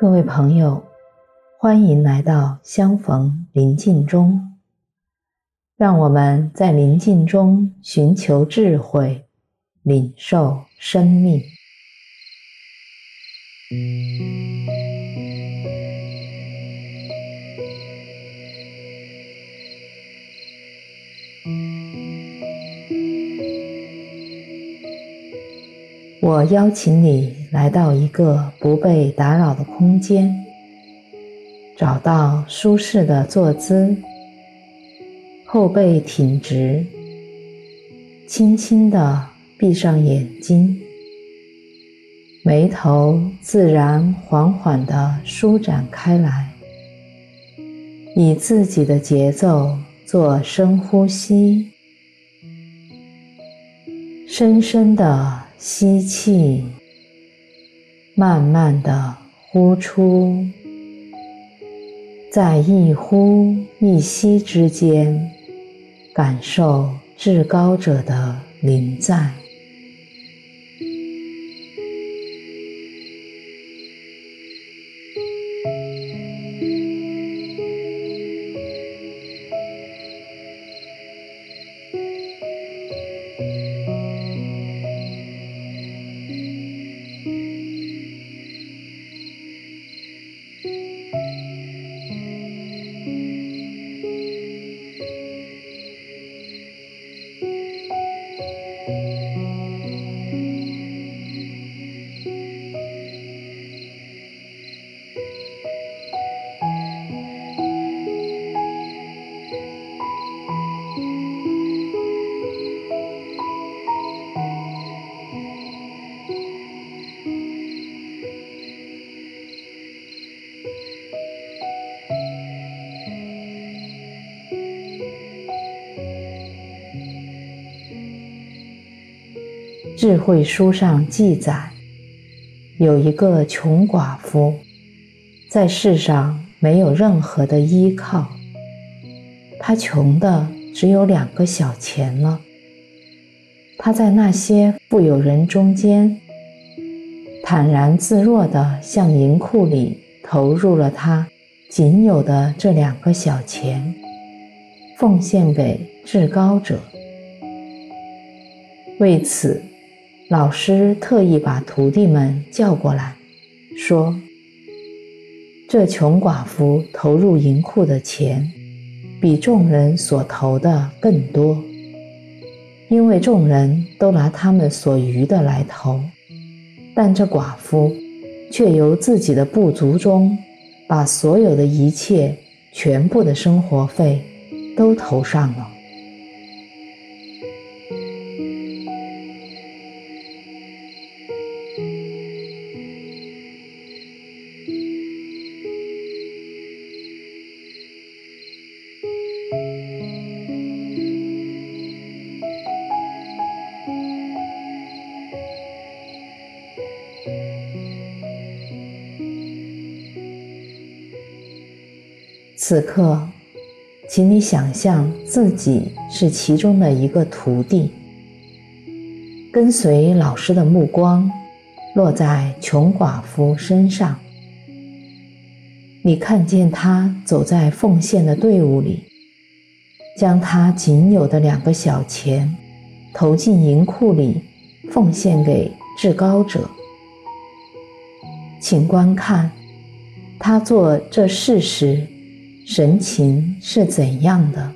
各位朋友，欢迎来到相逢临近中。让我们在宁静中寻求智慧，领受生命。我邀请你来到一个不被打扰的空间，找到舒适的坐姿，后背挺直，轻轻地闭上眼睛，眉头自然缓缓地舒展开来，以自己的节奏做深呼吸，深深地。吸气，慢慢的呼出，在一呼一吸之间，感受至高者的临在。智慧书上记载，有一个穷寡妇，在世上没有任何的依靠，她穷的只有两个小钱了。她在那些富有人中间，坦然自若地向银库里投入了她仅有的这两个小钱，奉献给至高者。为此，老师特意把徒弟们叫过来，说：“这穷寡妇投入银库的钱，比众人所投的更多，因为众人都拿他们所余的来投，但这寡妇却由自己的不足中，把所有的一切、全部的生活费都投上了。”此刻，请你想象自己是其中的一个徒弟，跟随老师的目光落在穷寡妇身上。你看见他走在奉献的队伍里，将他仅有的两个小钱投进银库里，奉献给至高者。请观看他做这事时，神情是怎样的？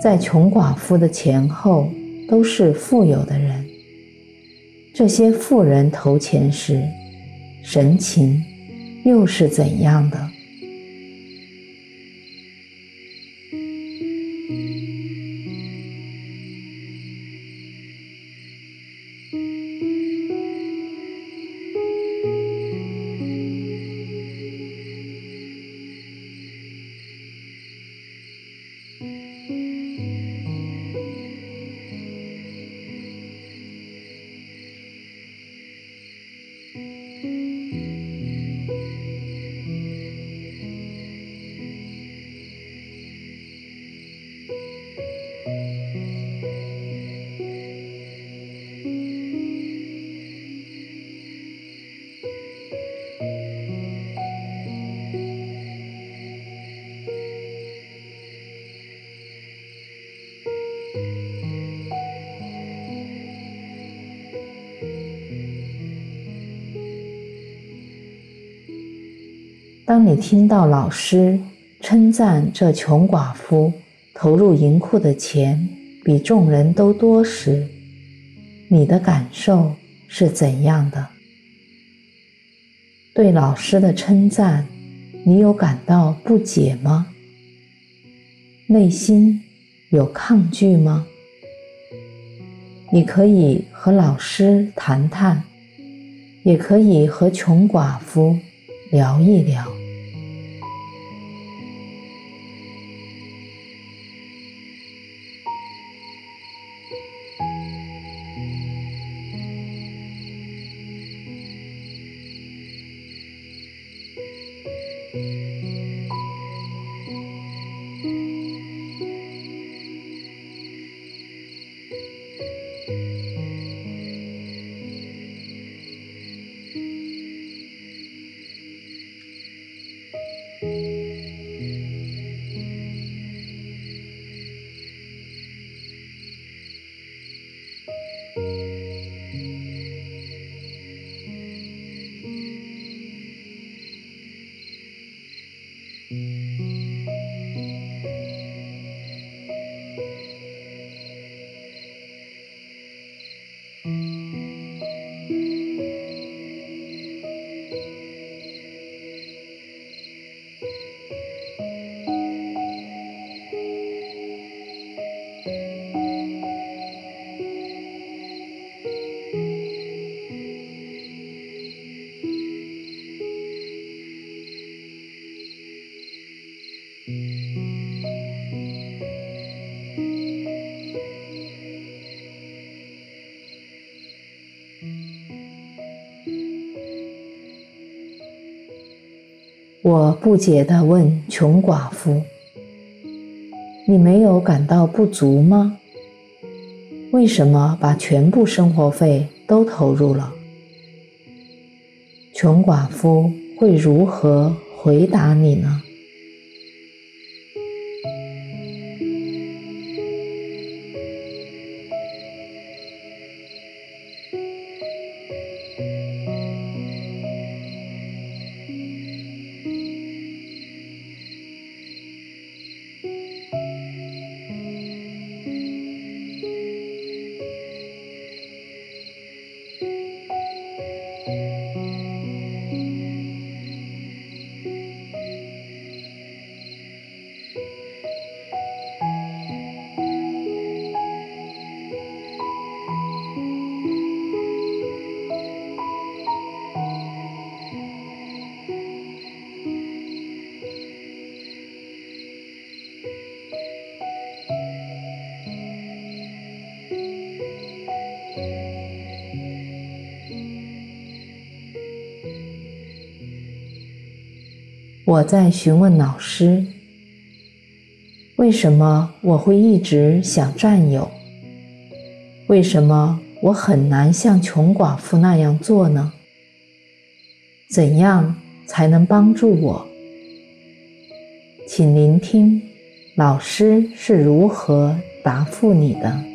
在穷寡妇的前后都是富有的人，这些富人投钱时，神情又是怎样的？当你听到老师称赞这穷寡妇投入银库的钱比众人都多时，你的感受是怎样的？对老师的称赞，你有感到不解吗？内心有抗拒吗？你可以和老师谈谈，也可以和穷寡妇聊一聊。我不解地问穷寡妇：“你没有感到不足吗？为什么把全部生活费都投入了？”穷寡妇会如何回答你呢？我在询问老师：为什么我会一直想占有？为什么我很难像穷寡妇那样做呢？怎样才能帮助我？请聆听老师是如何答复你的。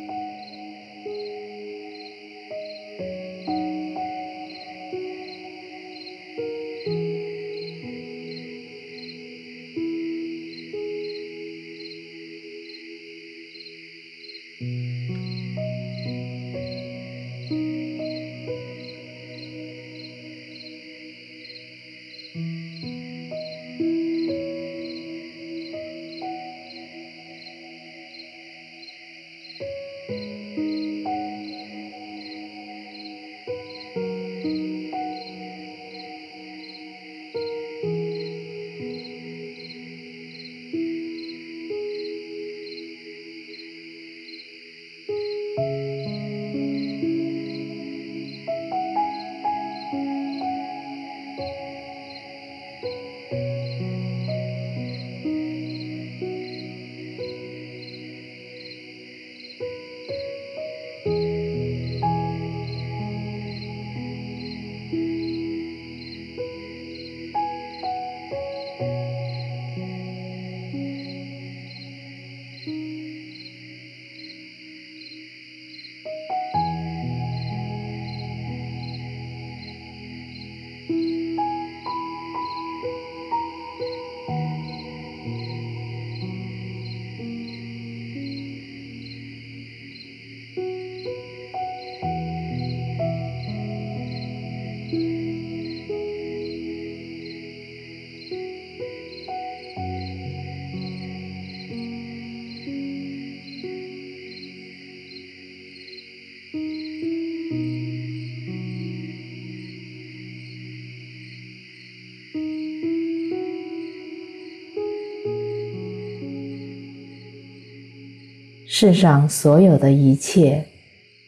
世上所有的一切，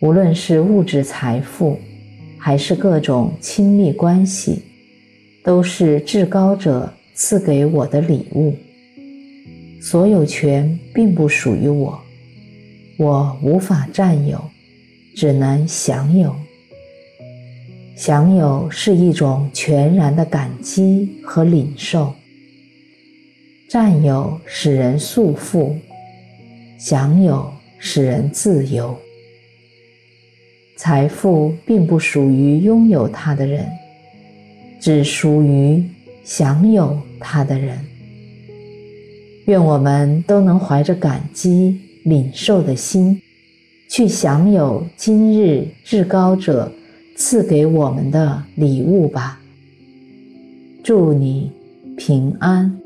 无论是物质财富，还是各种亲密关系，都是至高者赐给我的礼物。所有权并不属于我，我无法占有，只能享有。享有是一种全然的感激和领受。占有使人束缚，享有使人自由。财富并不属于拥有它的人，只属于享有它的人。愿我们都能怀着感激领受的心，去享有今日至高者赐给我们的礼物吧。祝你平安。